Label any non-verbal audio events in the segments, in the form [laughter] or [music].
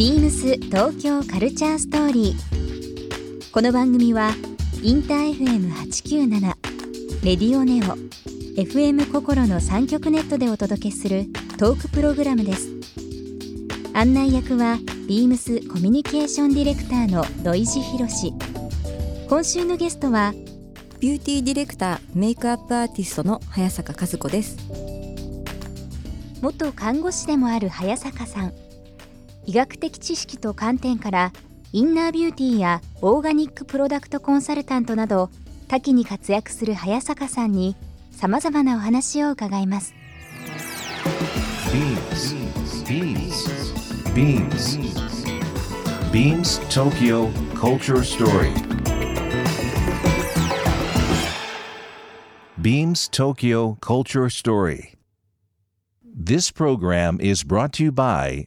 ビームス東京カルチャーストーリー。この番組はインター FM897 レディオネオ FM 心の三極ネットでお届けするトークプログラムです。案内役はビームスコミュニケーションディレクターの土井地博。今週のゲストはビューティーディレクターメイクアップアーティストの早坂香須子です元看護師でもある早坂さん医学的知識と観点からインナービューティーやオーガニックプロダクトコンサルタントなど多岐に活躍する早坂さんにさまざまなお話を伺います BeamsBeamsBeamsTokyo Culture Story Beams Tokyo Culture Story This program is brought to you by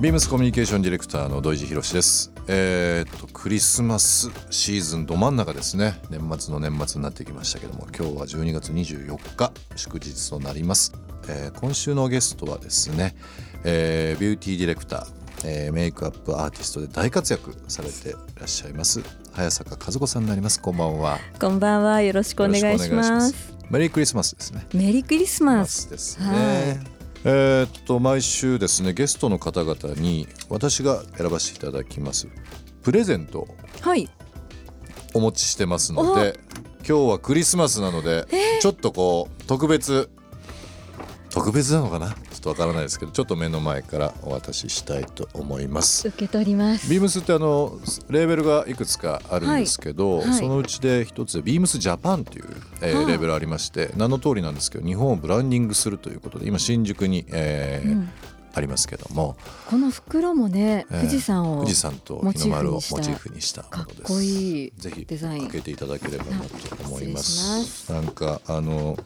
ビームスコミュニケーションディレクターの土井地博です。えーっとクリスマスシーズンど真ん中ですね。年末の年末になってきましたけども、今日は12月24日祝日となります。えー今週のゲストはですね、えービューティーディレクター、えーメイクアップアーティストで大活躍されていらっしゃいます早坂香須子さんになります。こんばんは。こんばんはよろしくお願いしますメリークリスマスですね。メリークリスマスですね。はいえーっと毎週ですねゲストの方々に私が選ばせていただきますプレゼントをはい。お持ちしてますので今日はクリスマスなので、ちょっとこう特別特別なのかな？っとわからないですけどちょっと目の前からお渡ししたいと思います。受け取ります。ビームスってあのレーベルがいくつかあるんですけど、はい。はい。そのうちで一つビームスジャパンという、えーはあレーベルありまして名の通りなんですけど日本をブランディングするということで今新宿に、えーうん。ありますけども、この袋もね、えー富士山を富士山とモチ日の丸をモーフにしたチーフにしたものです。かっこいいぜひデザイン。開けていただければなと思います。なんかあの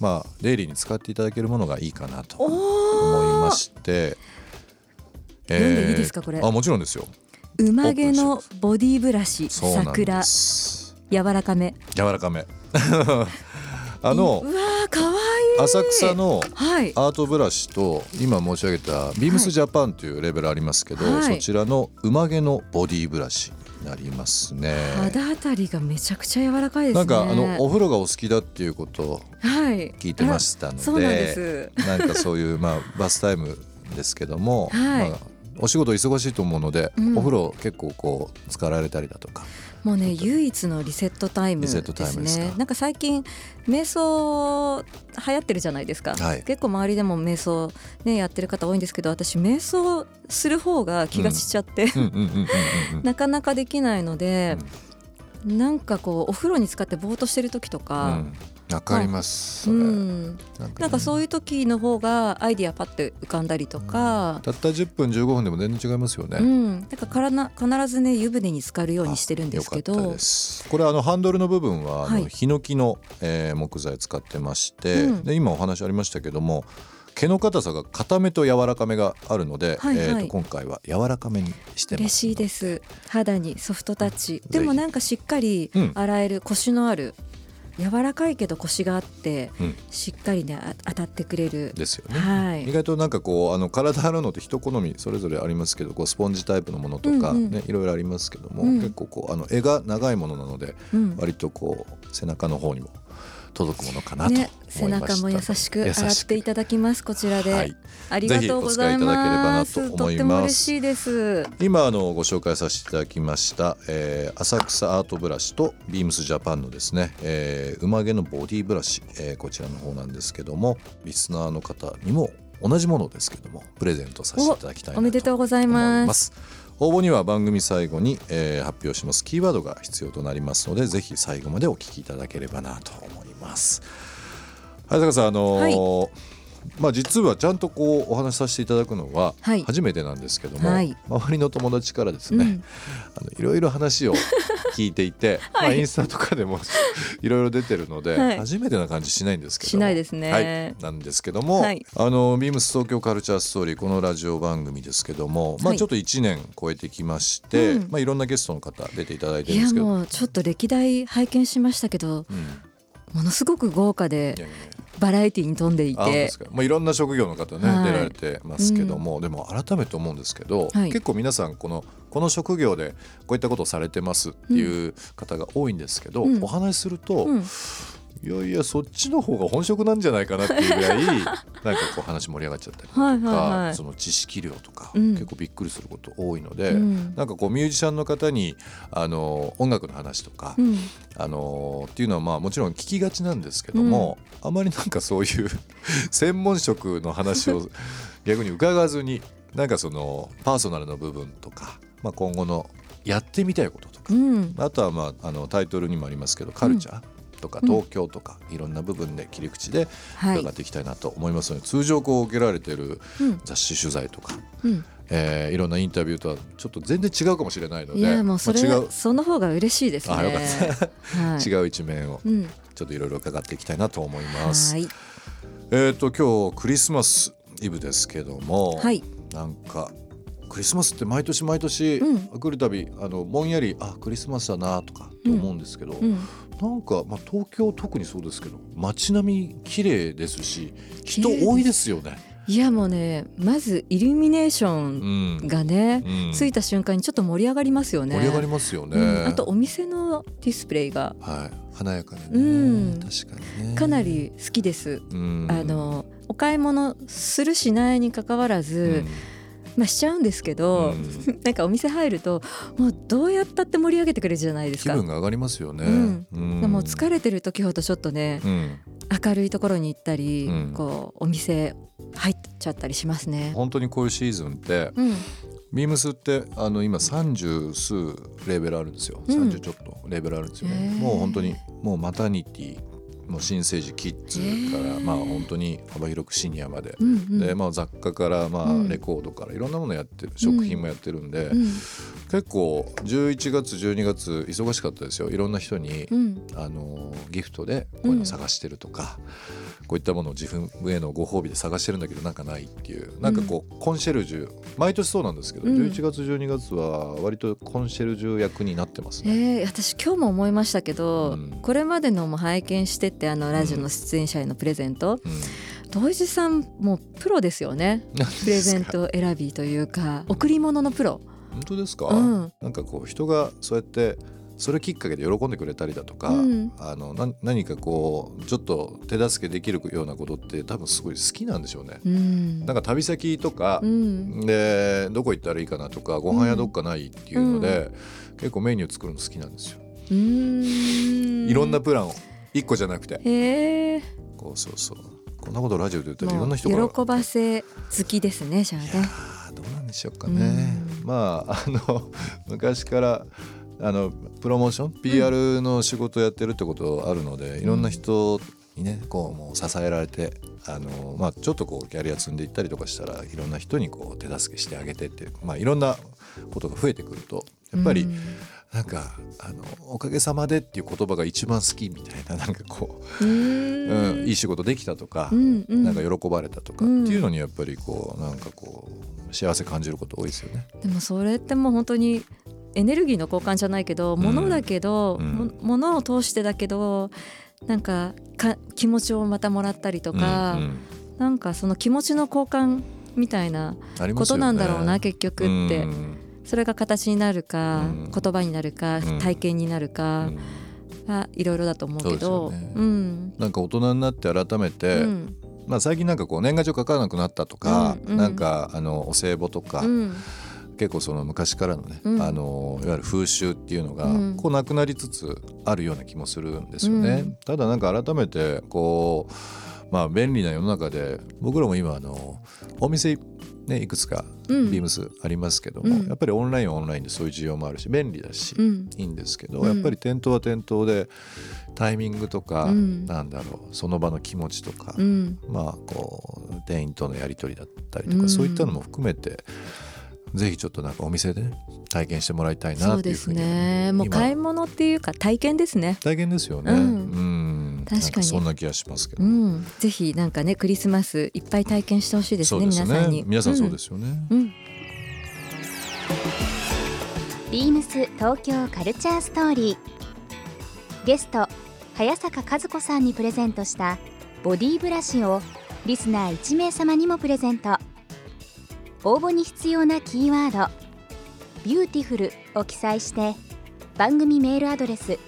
まあデイリーに使っていただけるものがいいかなとお思いまーして。読んでいいですかこれ？あもちろんですよ。馬毛のボディブラシ桜。柔らかめ。柔らかめ。[laughs] あのうわーかわいい。浅草のはい。アートブラシと今申し上げたビームスジャパンというレベルありますけど、はい。そちらの馬毛のボディブラシ。になりますね。肌あたりがめちゃくちゃ柔らかいですね。なんかあのお風呂がお好きだっていうことをはい。聞いてましたので、そうなんです。なんかそういうまあバスタイムですけども、はい。まあお仕事忙しいと思うので、うん。お風呂結構こう使われたりだとか、もうね唯一のリセットタイムですリセットタイムですなんか最近瞑想流行ってるじゃないですか、はい。結構周りでも瞑想ねやってる方多いんですけど私瞑想する方が気がしちゃって、うんうんうんうんうんうん。[laughs] なかなかできないので、なんかこうお風呂に使ってぼーっとしてる時とうか、んわかります。うん。なんかそういう時の方がアイディアパッて浮かんだりとか、たった10分15分でも全然違いますよね。うん、だからからな必ずね湯船に浸かるようにしてるんですけど。これあのハンドルの部分はあはい。のヒノキの、えー木材使ってまして、うん。で今お話ありましたけども毛の硬さが硬めと柔らかめがあるので、はいはい。えーと今回は柔らかめにしてます。嬉しいです。肌にソフトタッチ。ひ。でもなんかしっかりうん。洗えるコシのある柔らかいけどコシがあってうん。しっかりねあ当たってくれる。ですよね、はい。意外となんかこうあの体洗うのって人好みそれぞれありますけどこうスポンジタイプのものとか、うんうん。ねいろいろありますけども、うん。結構こうあの絵が長いものなのでうん。割とこう背中の方にも届くものかなと思いまね背中も優しく洗っていただきますこちらで、はい。ありがとうございぜひお使いいただければなますと思います。とっても嬉しいです。今あのご紹介させていただきました、えー浅草アートブラシとビームスジャパンのですね、えー馬毛のボディブラシ、えーこちらの方なんですけどもリスナーの方にも同じものですけどもプレゼントさせていただきたいおめでとうござい思います応募には番組最後に、えー発表します。キーワードが必要となりますのでぜひ最後までお聞きいただければなと思います。早坂さんあのーまあ実はちゃんとこうお話しさせていただくのははい。初めてなんですけども、はい。周りの友達からですね、うん。あのいろいろ話を聞いていて、[laughs] まあインスタとかでも [laughs] いろいろ出てるので、はい。初めてな感じしないんですけども。しないですね。はい、なんですけども、はい。あのビームス東京カルチャーストーリーこのラジオ番組ですけども、まあはいちょっと1年超えてきまして、うん。まあいろんなゲストの方出ていただいていやるんですけど、もうちょっと歴代拝見しましたけどうん、いものすごく豪華でやいやいやバラエティに富んでいて。まあ、いろんな職業の方ね、はい。出られてますけども、でも改めて思うんですけど、はい。結構皆さんこのこの職業でこういったことをされてますっていう方が多いんですけど、うん。お話しすると、うんいやいやそっちの方が本職なんじゃないかなっていうぐらい [laughs] なんかこう話盛り上がっちゃったりとか、はいはいはい。その知識量とか、うん。結構びっくりすること多いので、うん。なんかこうミュージシャンの方にあの音楽の話とか、うん。あのっていうのはまあもちろん聞きがちなんですけども、あまりなんかそういう [laughs] 専門職の話を [laughs] 逆に伺わずになんかそのパーソナルの部分とか、まあ、今後のやってみたいこととか、うん。あとはまああのタイトルにもありますけどカルチャーとかうん東京とか、いろんな部分で切り口ではい。伺っていきたいなと思いますので、通常こう受けられているうん。雑誌取材とか、うん。えーいろんなインタビューとはちょっと全然違うかもしれないのでいやもうそれまあ違う。その方が嬉しいですね。あよかはい。[laughs] 違う一面をうん。ちょっといろいろ伺っていきたいなと思います。はい。えっ、と今日クリスマスイブですけども、はい。なんかクリスマスって毎年毎年うん。来るたび、あのぼんやりあクリスマスだなとかって思うんですけど、うんなんかまあ東京特にそうですけど街並み綺麗ですし人多いですよね。いやもうねまずイルミネーショうん。ンがね、うん。ついた瞬間にちょっと盛り上がりますよね。盛り上がりますよね。うん。あとお店のディスプレイが。はい。華やかでね、うん。確かにね。かなり好きです、うん。あのお買い物するしないにかかわらず、まあしちゃうんですけど、うん。[laughs] なんかお店入るともうどうやったって盛り上げてくれるじゃないですか。気分が上がりますよね。うん。うん。でも疲れてる時ほどちょっとねうん。明るいところに行ったり、うん。こうお店入っちゃったりしますね。本当にこういうシーズンってうん、ビームスってあの今30数レーベルあるんですよ、うん。30ちょっとレーベルあるんですよね。もう本当にもうマタニティもう新生児キッズからまあ本当に幅広くシニアまで、うんうん。でまあ、雑貨からまうん。あレコードからいろんなものやってる食品もやってるんで、うん。結構11月12月忙しかったですよ。いろんな人に、うん。あのギフトでこういうの探してるとか、こういったものを自分へのご褒美で探してるんだけどなんかないっていう。なんかこう、コンシェルジュ。毎年そうなんですけど、うん。11月12月は割とコンシェルジュ役になってますね。えー、私今日も思いましたけど、うん。これまでのも拝見してってあのラジオの出演者へのプレゼント、うん。土井地さんもうプロですよね。プレゼント選びというか贈り物のプロ。本当ですか、うん。なんかこう人がそうやってそれきっかけで喜んでくれたりだとか、うん。あのな何かこうちょっと手助けできるようなことって多分すごい好きなんでしょうね。うん。なんか旅先とか、うん。でどこ行ったらいいかなとかご飯屋どっかないっていうので、結構メニュー作るの好きなんですよ。いろんなプランを一個じゃなくて。へえこうそうそう。こんなことラジオで言ったらいろんな人からもう喜ばせ好きですねじゃあね。どうなんでしょうかね。うん。まああの昔からあのプロモーション？PR の仕事をやってるってことあるので、いろんな人にねこうもう支えられてあの、まあ、ちょっとこうキャリア積んでいったりとかしたらいろんな人にこう手助けしてあげてっていう、まあ、いろんなことが増えてくるとやっぱり、うん。なんかあの「おかげさまで」っていう言葉が一番好きみたいな [laughs] なんかこうう、ん、いい仕事できたとか、うんうん。なんか喜ばれたとかっていうのにやっぱりこうなんかこう幸せ感じること多いですよね。でもそれってもう本当にエネルギーの交換じゃないけど、うん。物だけど、うん。も物を通してだけどなんかか気持ちをまたもらったりとか、うんうん。なんかその気持ちの交換みたいなことなんだろうな、結局って、うん。それが形になるか、うん。言葉になるか、うん。体験になるかうん。はいろいろだと思うけど。そうね。うん。なんか大人になって改めて、うん。まあ、最近なんかこう年賀状書かなくなったとか、うんうん。なんかあのお歳暮とか、うん結構その昔からのね、うん。あのいわゆる風習っていうのがうん。こうなくなりつつあるような気もするんですよね。うん。ただなんか改めてこうまあ便利な世の中で僕らも今あのお店ね、いくつかうん。ビームスありますけども、うん。やっぱりオンラインはオンラインでそういう需要もあるし便利だし、うん。いいんですけど、うんやっぱり店頭は店頭でタイミングとか、うん。なんだろうその場の気持ちとか、うん。まあこう店員とのやり取りだったりとか、うん。そういったのも含めてぜひちょっとなんかお店でね体験してもらいたいそうですなっていうふうにね。もう今。買い物っていうか体験ですね。体験ですよね。ううん。ん、確かに。なんかそんな気がしますけど。うん。ぜひなんかねクリスマスいっぱい体験してほしいですねそうです皆さんに。皆さんそうですよね。うん、うん。ビームス東京カルチャーストーリー。ゲスト早坂和子さんにプレゼントしたボディブラシをリスナー1名様にもプレゼント応募に必要なキーワード「ビューティフル」を記載して番組メールアドレス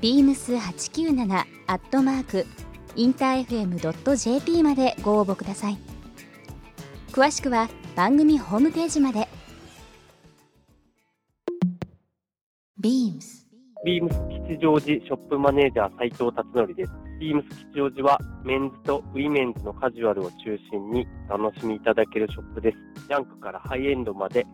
beams897 アットマークインター FM.jp までご応募ください。詳しくは番組ホームページまで。ビームスビームス吉祥寺ショップマネージャー斉藤達則です。ビームス吉祥寺はメンズとウィメンズのカジュアルを中心に楽しみいただけるショップです。ジャンクからハイエンドまで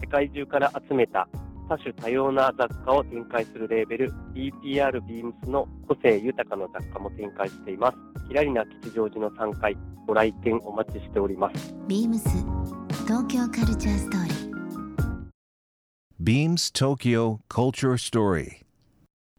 世界中から集めた多種多様な雑貨を展開するレーベル BPR ビームスの個性豊かな雑貨も展開しています。キラリな吉祥寺の3階ご来店お待ちしております。ビームス東京カルチャーストーリー Beams Tokyo Culture Story.